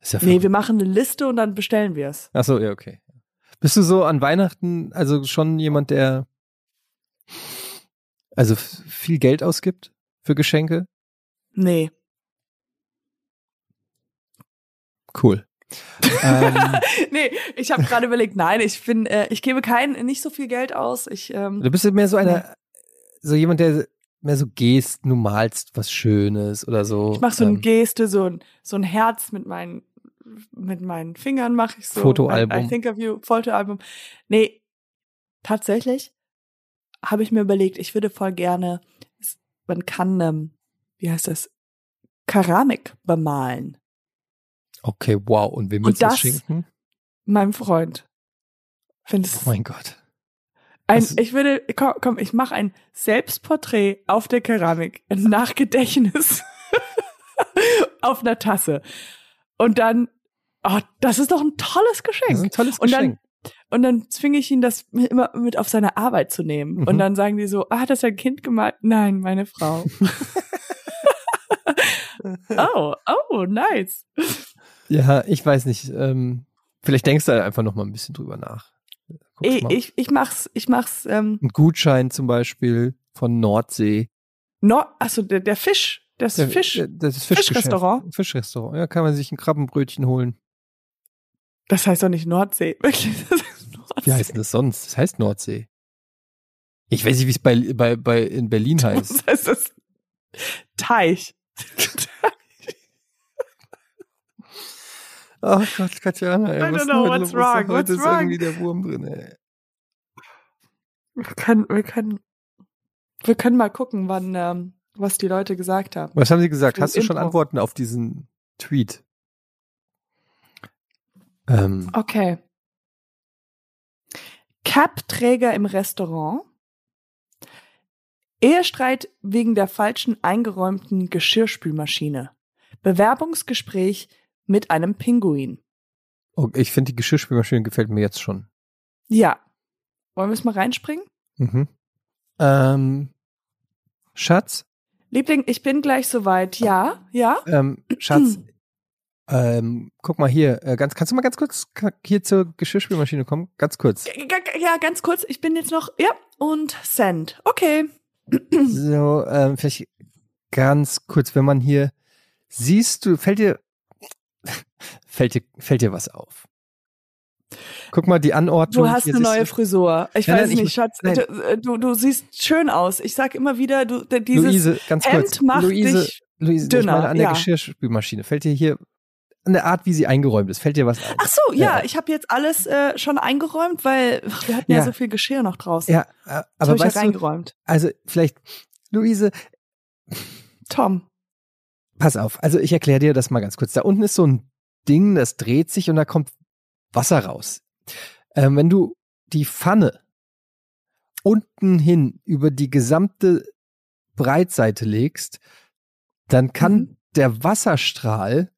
Ist ja Nee, wir machen eine Liste und dann bestellen wir es. Ach so, ja, okay. Bist du so an Weihnachten, also schon jemand, der also viel Geld ausgibt für Geschenke? Nee. Cool. Ähm, nee, ich habe gerade überlegt, nein, ich bin, äh, ich gebe kein, nicht so viel Geld aus. Ich, ähm, du bist ja mehr so einer, so jemand, der mehr so gehst, du malst was Schönes oder so. ich mache so eine ähm, Geste, so ein, so ein Herz mit meinen, mit meinen Fingern mache ich so. Fotoalbum. I, I think of you, Fotoalbum. Nee, tatsächlich habe ich mir überlegt, ich würde voll gerne, man kann, ähm, wie heißt das, Keramik bemalen. Okay, wow. Und wem willst du das schenken? Meinem Freund. Findest Oh mein Gott. Ein, Das- ich würde, komm, komm ich mache ein Selbstporträt auf der Keramik, ein Nachgedächtnis auf einer Tasse. Und dann, oh, das ist doch ein tolles Das ist Geschenk. ein tolles Und dann- Geschenk. Und dann zwinge ich ihn, das immer mit auf seine Arbeit zu nehmen. Mhm. Und dann sagen die so, ah, hat das ein Kind gemalt? Nein, meine Frau. oh, oh, nice. Ja, ich weiß nicht. Ähm, vielleicht denkst du da einfach noch mal ein bisschen drüber nach. Guck's Ich, mal. ich, ich mach's, ich mach's, ähm, Ein Gutschein zum Beispiel von Nordsee. no, achso, der, der Fisch, das Der- Fisch, der- Das ist Fischgeschäft. Fischrestaurant? Fischrestaurant. Ja, kann man sich ein Krabbenbrötchen holen. das heißt doch nicht Nordsee, wirklich, das ist Nordsee. Wie heißt denn das sonst? Das heißt Nordsee. Ich weiß nicht, wie es bei, bei, bei in Berlin heißt. Das heißt das Teich. Oh Gott, Katjana, ey, I don't know what's los? wrong, Heute what's ist wrong? irgendwie der Wurm drin, ey. Wir können, wir können, wir können mal gucken, wann, ähm, was die Leute gesagt haben. Was haben sie gesagt? Hast du schon Intro. Antworten auf diesen Tweet? Ähm, Okay. Cap-Träger im Restaurant. Ehestreit wegen der falschen eingeräumten Geschirrspülmaschine. Bewerbungsgespräch mit einem Pinguin. oh, ich finde die Geschirrspülmaschine gefällt mir jetzt schon. Ja. Wollen wir es mal reinspringen? Mhm. Ähm, Schatz, Liebling, ich bin gleich soweit. Ja, ja. ähm, Schatz, ähm, guck mal hier, äh, ganz, kannst du mal ganz kurz hier zur Geschirrspülmaschine kommen? Ganz kurz. Ja, ganz kurz. Ich bin jetzt noch, ja, und Send. Okay. So, ähm, vielleicht ganz kurz, wenn man hier siehst du, fällt dir, fällt dir, fällt dir was auf? Guck mal, die Anordnung. Du hast eine neue du- Frisur. Ich Nein, weiß nein, ich- nicht, Schatz. nein. Du, du, du siehst schön aus. Ich sag immer wieder, du, dieses Luise, ganz Hemd kurz. macht Luise, dich Luise, ich dünner, meine an der ja. Geschirrspülmaschine. Fällt dir hier an der Art, wie sie eingeräumt ist, fällt dir was ein? Ach so, ja, Ja. ich habe jetzt alles äh, schon eingeräumt, weil ach, wir hatten ja. Ja. so viel Geschirr noch draußen. Ja, äh, das aber habe ich ja weißt du, reingeräumt. also vielleicht, Luise, Tom. Pass auf. Also ich erkläre dir das mal ganz kurz. Da unten ist so ein Ding, das dreht sich und da kommt Wasser raus. Ähm, wenn du die Pfanne unten hin über die gesamte Breitseite legst, dann kann Mhm. der Wasserstrahl,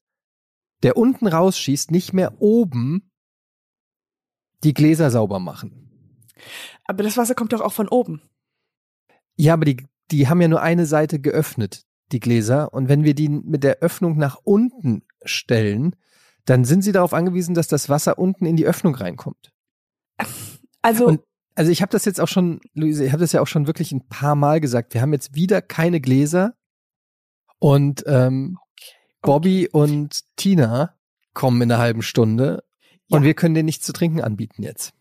der unten rausschießt, nicht mehr oben die Gläser sauber machen. Aber das Wasser kommt doch auch von oben. Ja, aber die, die haben ja nur eine Seite geöffnet, die Gläser. Und wenn wir die mit der Öffnung nach unten stellen, dann sind sie darauf angewiesen, dass das Wasser unten in die Öffnung reinkommt. Also, Und also ich habe das jetzt auch schon, Luise, ich habe das ja auch schon wirklich ein paar Mal gesagt. Wir haben jetzt wieder keine Gläser und ähm, Bobby und Tina kommen in einer halben Stunde und Ja. wir können denen nichts zu trinken anbieten jetzt.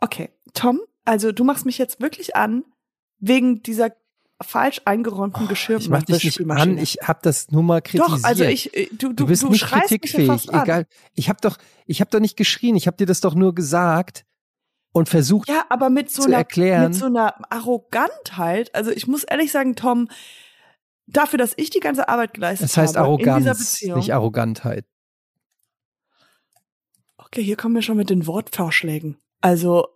okay. Tom, also du machst mich jetzt wirklich an, wegen dieser falsch eingeräumten Geschirr. Oh, Ich mach dich nicht an, ich habe das nur mal kritisiert. Doch, also ich, äh, du, du, Du bist du nicht kritikfähig, egal. Ich habe doch, ich habe doch nicht geschrien, ich habe dir das doch nur gesagt und versucht. Ja, aber mit so einer, erklären. mit so einer Arrogantheit. Also ich muss ehrlich sagen, Tom, dafür, dass ich die ganze Arbeit geleistet Das heißt habe in dieser Arroganz, Beziehung. nicht Arrogantheit. okay, hier kommen wir schon mit den Wortvorschlägen. Also,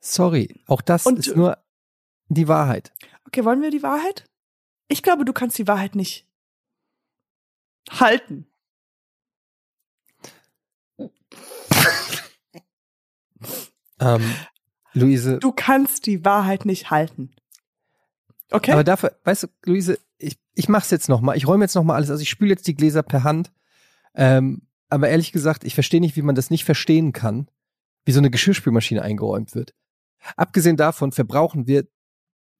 Sorry, auch das Und- ist nur die Wahrheit. Okay, wollen wir die Wahrheit? Ich glaube, du kannst die Wahrheit nicht halten. Ähm, Luise, Du kannst die Wahrheit nicht halten. Okay? aber dafür, weißt du, Luise, ich, ich mach's jetzt nochmal. Ich räume jetzt nochmal alles. Also ich spüle jetzt die Gläser per Hand. Ähm, aber ehrlich gesagt, ich verstehe nicht, wie man das nicht verstehen kann, wie so eine Geschirrspülmaschine eingeräumt wird. Abgesehen davon verbrauchen wir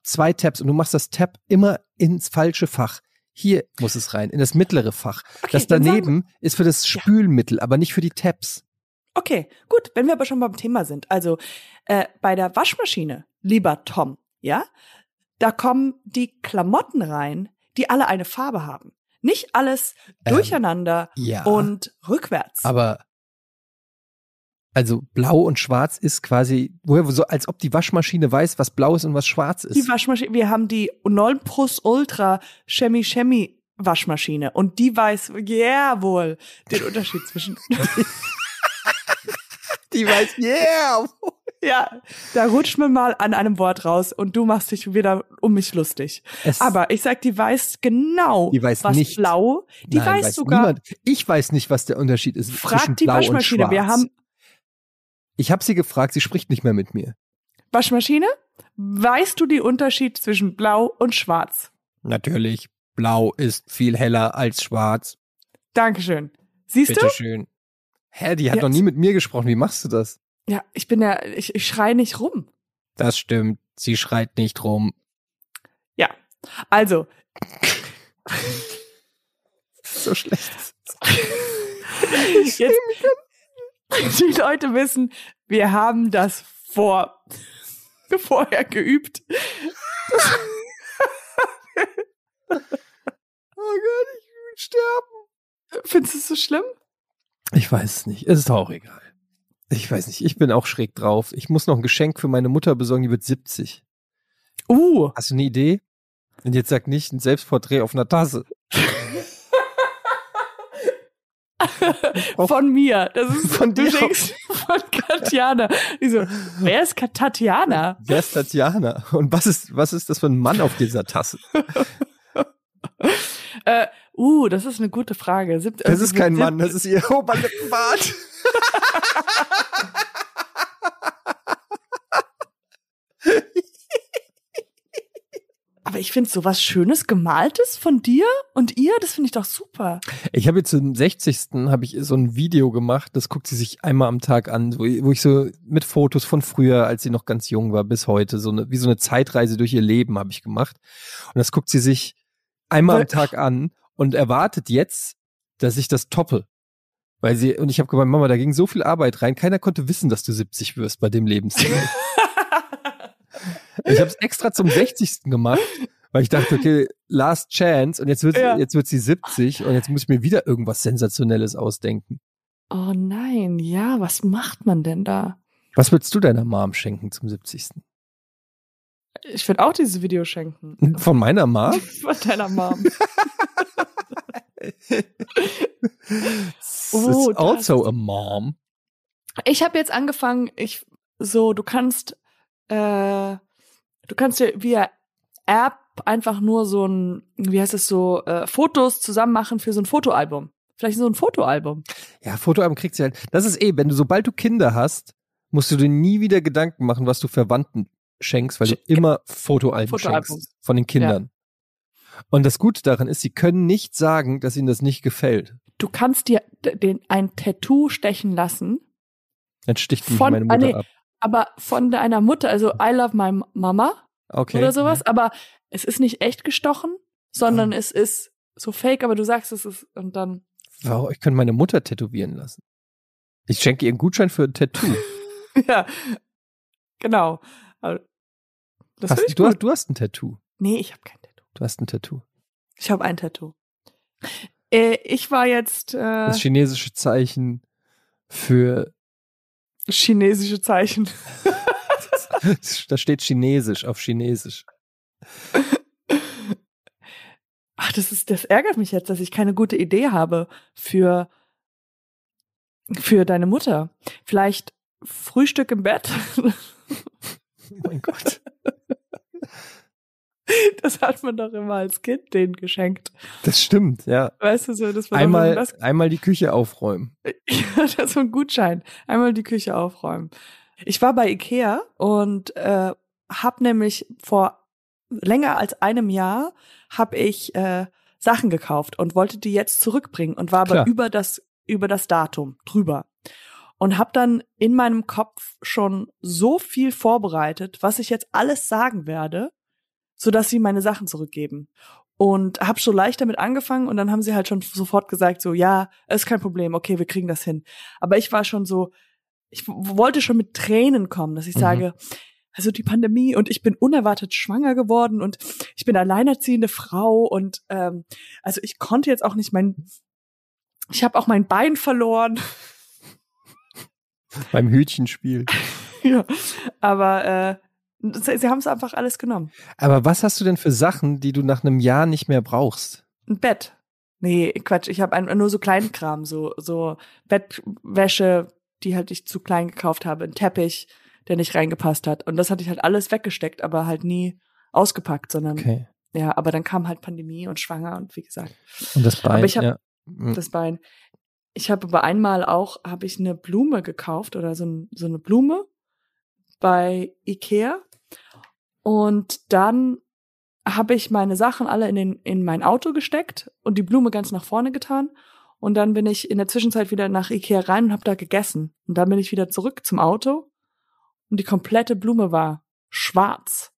zwei Tabs und du machst das Tab immer ins falsche Fach. Hier muss es rein, in das mittlere Fach. okay, Das daneben ist für das Ja. Spülmittel, aber nicht für die Tabs. Okay, gut, wenn wir aber schon beim Thema sind. Also äh, bei der Waschmaschine, lieber Tom, ja, da kommen die Klamotten rein, die alle eine Farbe haben. Nicht alles Ähm, durcheinander Ja. und rückwärts. Aber also blau und schwarz ist quasi, woher so, als ob die Waschmaschine weiß, was blau ist und was schwarz ist. die Waschmaschine, wir haben die 9 Plus Ultra Chemi Chemi Waschmaschine und die weiß jawohl den Unterschied zwischen Die weiß, yeah! ja, da rutscht man mal an einem Wort raus und du machst dich wieder um mich lustig. Es, Aber ich sag, die weiß genau, Die weiß was nicht. blau, die nein, weiß, sogar. Niemand. Ich weiß nicht, was der Unterschied ist zwischen Frag die blau Waschmaschine. und schwarz. Wir haben ich habe sie gefragt, sie spricht nicht mehr mit mir. Waschmaschine. Weißt du den Unterschied zwischen blau und schwarz? Natürlich, blau ist viel heller als schwarz. Dankeschön. Siehst du? Bitteschön. Hä, die hat Ja, noch nie mit mir gesprochen. Wie machst du das? Ja, ich bin ja, ich, ich schreie nicht rum. Das stimmt. Sie schreit nicht rum. Ja. Also. so schlecht. Jetzt, die Leute wissen, wir haben das vor, vorher geübt. oh Gott, ich will sterben. Findest du es so schlimm? Ich weiß es nicht. Es ist auch egal. Ich weiß nicht. Ich bin auch schräg drauf. Ich muss noch ein Geschenk für meine Mutter besorgen, die wird 70. Uh. Hast du eine Idee? Und jetzt sag nicht ein Selbstporträt auf einer Tasse. Von mir. Das ist Von dir. von Katjana. Die so, wer ist Tatjana? Wer ist Tatjana? Und was ist, was ist das für ein Mann auf dieser Tasse? Äh, uh, das ist eine gute Frage. Sieb- Das also ist kein Mann, das ist ihr Oberlippenbart. Aber ich finde so was Schönes gemaltes von dir und ihr, das finde ich doch super. Ich habe jetzt zum 60. habe ich so ein Video gemacht, das guckt sie sich einmal am Tag an, wo ich, wo ich so mit Fotos von früher, als sie noch ganz jung war, bis heute, so eine, wie so eine Zeitreise durch ihr Leben habe ich gemacht. Und das guckt sie sich einmal am Weil- Tag an und erwartet jetzt, dass ich das toppe. Weil sie, und ich habe gemeint, Mama, da ging so viel Arbeit rein, keiner konnte wissen, dass du 70 wirst bei dem Lebensstil. ich habe es extra zum 60. gemacht, weil ich dachte, okay, last chance und jetzt wird, Ja. jetzt wird sie 70 und jetzt muss ich mir wieder irgendwas Sensationelles ausdenken. Oh nein, ja, was macht man denn da? Was würdest du deiner Mom schenken zum 70.? Ich würde auch dieses Video schenken. Von meiner Mom? Von deiner Mom. Oh, also a mom. Ich habe jetzt angefangen, ich so, du kannst, äh, du kannst dir via App einfach nur so ein, wie heißt es so, äh, Fotos zusammen machen für so ein Fotoalbum. Vielleicht so ein Fotoalbum. Ja, Fotoalbum kriegst du halt. Das ist eh, wenn du, sobald du Kinder hast, musst du dir nie wieder Gedanken machen, was du Verwandten schenkst, weil du immer Fotoalben Fotoalbum. schenkst von den Kindern. Und das Gute daran ist, sie können nicht sagen, dass ihnen das nicht gefällt. Du kannst dir den, ein Tattoo stechen lassen, Dann sticht mich Von- meine ah, Mutter nee. ab. Aber von deiner Mutter, also I love my Mama Okay. oder sowas, aber es ist nicht echt gestochen, sondern es ist so fake, aber du sagst es ist und dann Wow, ich könnte meine Mutter tätowieren lassen. Ich schenke ihr einen Gutschein für ein Tattoo. ja, genau. Hast, du, hast, du hast ein Tattoo. Nee, ich habe kein Tattoo. Du hast ein Tattoo. Ich habe ein Tattoo. Äh, ich war jetzt äh, Das chinesische Zeichen für, chinesische Zeichen. da steht Chinesisch auf Chinesisch. Ach, das ist, das ärgert mich jetzt, dass ich keine gute Idee habe für für deine Mutter. Vielleicht Frühstück im Bett. Oh mein Gott. Das hat man doch immer als Kind denen geschenkt. Das stimmt, ja. Weißt du so, das war Einmal, das, einmal die Küche aufräumen. Ja, das ist so ein Gutschein. Einmal die Küche aufräumen. Ich war bei Ikea und äh, habe nämlich vor länger als einem Jahr habe ich äh, Sachen gekauft und wollte die jetzt zurückbringen und war aber Klar. über das über das Datum drüber und habe dann in meinem Kopf schon so viel vorbereitet, was ich jetzt alles sagen werde, so dass sie meine Sachen zurückgeben. Und habe so leicht damit angefangen und dann haben sie halt schon sofort gesagt so, ja, ist kein Problem, okay, wir kriegen das hin. Aber ich war schon so, ich wollte schon mit Tränen kommen, dass ich Mhm. sage, also die Pandemie und ich bin unerwartet schwanger geworden und ich bin alleinerziehende Frau und ähm, also ich konnte jetzt auch nicht mein, ich habe auch mein Bein verloren. Beim Hütchenspiel. ja, aber äh, sie, haben es einfach alles genommen. Aber was hast du denn für Sachen, die du nach einem Jahr nicht mehr brauchst? Ein Bett. Nee, Quatsch, ich habe nur so Kleinkram, so so Bettwäsche, die halt ich zu klein gekauft habe, ein Teppich, der nicht reingepasst hat und das hatte ich halt alles weggesteckt, aber halt nie ausgepackt, sondern Okay. ja, aber dann kam halt Pandemie und schwanger und wie gesagt, Und das Bein, Aber ich hab- ja. Mhm. das Bein. Ich habe aber einmal auch habe ich eine Blume gekauft oder so, ein, so eine Blume bei Ikea und dann habe ich meine Sachen alle in den in mein Auto gesteckt und die Blume ganz nach vorne getan Und dann bin ich in der Zwischenzeit wieder nach Ikea rein und habe da gegessen. Und dann bin ich wieder zurück zum Auto und die komplette Blume war schwarz.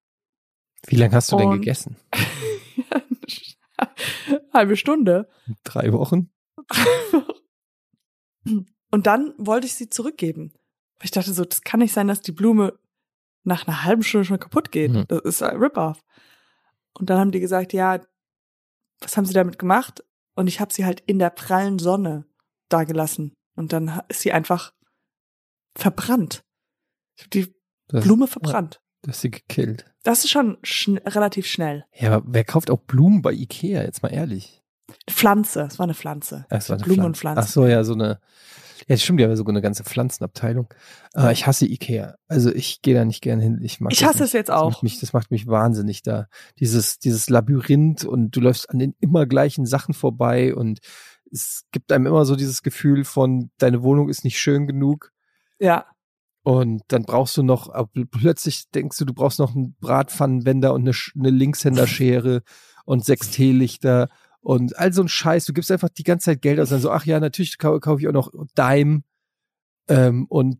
Wie lange hast du denn Und- gegessen? Halbe Stunde. Drei Wochen? Und dann wollte ich sie zurückgeben. Ich dachte so, das kann nicht sein, dass die Blume nach einer halben Stunde schon kaputt geht. Mhm. Das ist ein Rip-Off. Und dann haben die gesagt, ja, was haben sie damit gemacht? Und ich habe sie halt in der prallen Sonne da gelassen. Und dann ist sie einfach verbrannt. Ich habe die Das, Blume verbrannt. Du hast sie gekillt. Das ist schon schn relativ schnell. Ja, aber wer kauft auch Blumen bei Ikea? Jetzt mal ehrlich. Pflanze, es war eine Pflanze. Ach, es war eine Blume und Pflanze. Pflanze. Ach so, ja, so eine. Ja, stimmt, ja, sogar eine ganze Pflanzenabteilung. Äh, ich hasse Ikea. Also ich gehe da nicht gern hin. Ich, mag Ich hasse es jetzt Das auch. macht, mich, das macht mich wahnsinnig da. Dieses, dieses Labyrinth und du läufst an den immer gleichen Sachen vorbei und es gibt einem immer so dieses Gefühl von, deine Wohnung ist nicht schön genug. Ja. Und dann brauchst du noch, aber plötzlich denkst du, du brauchst noch einen Bratpfannenwender und eine, eine Linkshänderschere und sechs Teelichter und all so ein Scheiß. Du gibst einfach die ganze Zeit Geld aus. Dann so, ach ja, natürlich kau kaufe ich auch noch Dime ähm, und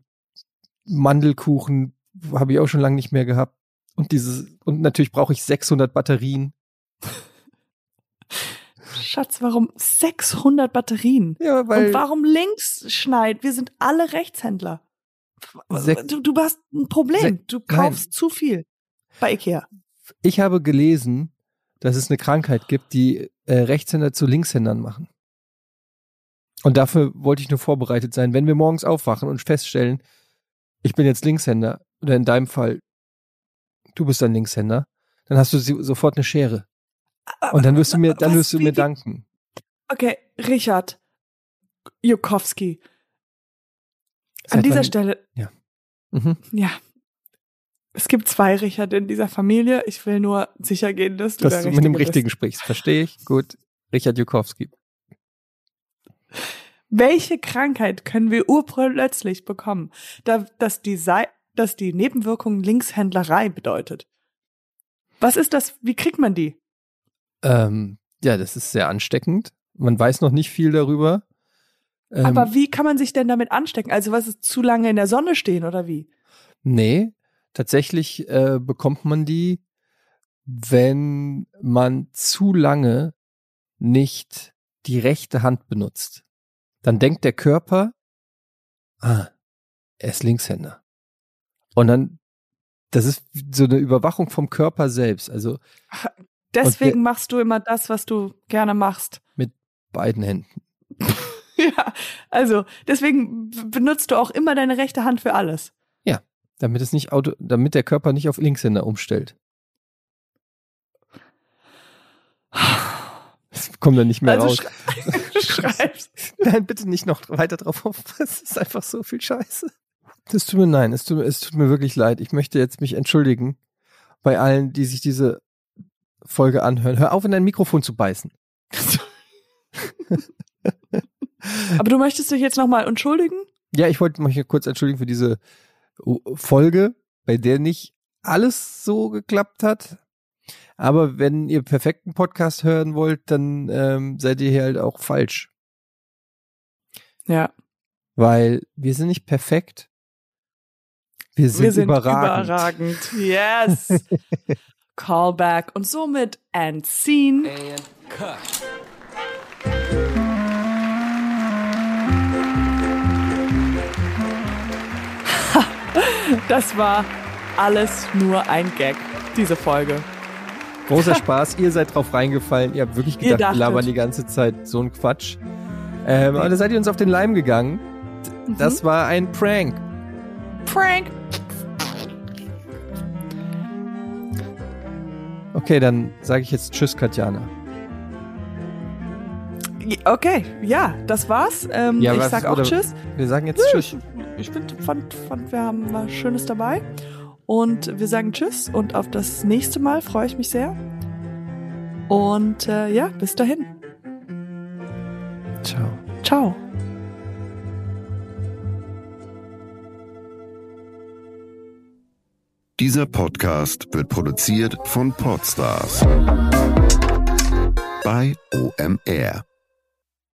Mandelkuchen habe ich auch schon lange nicht mehr gehabt. Und dieses, und natürlich brauche ich 600 Batterien. Schatz, warum 600 Batterien? Ja, weil Und warum links schneit? Wir sind alle Rechtshändler. Du, du hast ein Problem. Du kaufst zu viel bei Ikea. ich habe gelesen, dass es eine Krankheit gibt, die äh, Rechtshänder zu Linkshändern machen. Und dafür wollte ich nur vorbereitet sein. Wenn wir morgens aufwachen und feststellen, ich bin jetzt Linkshänder, oder in deinem Fall, du bist ein Linkshänder, dann hast du sofort eine Schere. Und dann wirst du mir, dann wirst du mir danken. Okay, Richard Jukowski. An dieser Stelle, Mhm. ja. Es gibt zwei Richard in dieser Familie. Ich will nur sicher gehen, dass du Dass du mit dem Richtige Richtigen bist. sprichst. Verstehe ich. Gut. Richard Jukowski. Welche Krankheit können wir urplötzlich bekommen, da, dass, die Sei dass die Nebenwirkung Linkshändlerei bedeutet? Was ist das? Wie kriegt man die? Ähm, ja, das ist sehr ansteckend. Man weiß noch nicht viel darüber. Ähm, Aber wie kann man sich denn damit anstecken? Also was ist zu lange in der Sonne stehen oder wie? Nee, tatsächlich äh, bekommt man die, wenn man zu lange nicht die rechte Hand benutzt. Dann denkt der Körper, ah, er ist Linkshänder. Und dann, das ist so eine Überwachung vom Körper selbst, also Deswegen machst du immer das, was du gerne machst. beiden Händen. ja, also deswegen benutzt du auch immer deine rechte Hand für alles. Damit es nicht auto, damit der Körper nicht auf Linkshänder umstellt. Das kommt dann nicht mehr also raus. schrei. Nein, bitte nicht noch weiter drauf auf. Es ist einfach so viel Scheiße. Das tut mir nein, es tut, mir- es tut mir wirklich leid. Ich möchte jetzt mich entschuldigen bei allen, die sich diese Folge anhören. Hör auf, in dein Mikrofon zu beißen. Aber du möchtest dich jetzt nochmal entschuldigen? Ja, ich wollte mich hier kurz entschuldigen für diese Folge, bei der nicht alles so geklappt hat. Aber wenn ihr perfekten Podcast hören wollt, dann ähm, seid ihr hier halt auch falsch. Ja, Weil wir sind nicht perfekt. Wir sind, wir sind überragend. überragend. Yes. Callback. Und somit and scene. And cut. Das war alles nur ein Gag, diese Folge. Großer Spaß, ihr seid drauf reingefallen. Ihr habt wirklich gedacht, wir labern die ganze Zeit so ein Quatsch. Ähm, aber da seid ihr uns auf den Leim gegangen. Mhm. Das war ein Prank. Prank. Okay, dann sage ich jetzt Tschüss, Katjana. Okay, ja, das war's. Ähm, Ja, ich was- sag auch Tschüss. Wir sagen jetzt Tschüss. Ich find, fand, fand, wir haben was Schönes dabei. Und wir sagen Tschüss und auf das nächste Mal freue ich mich sehr. Und äh, ja, bis dahin. Ciao. Ciao. Dieser Podcast wird produziert von Podstars bei OMR.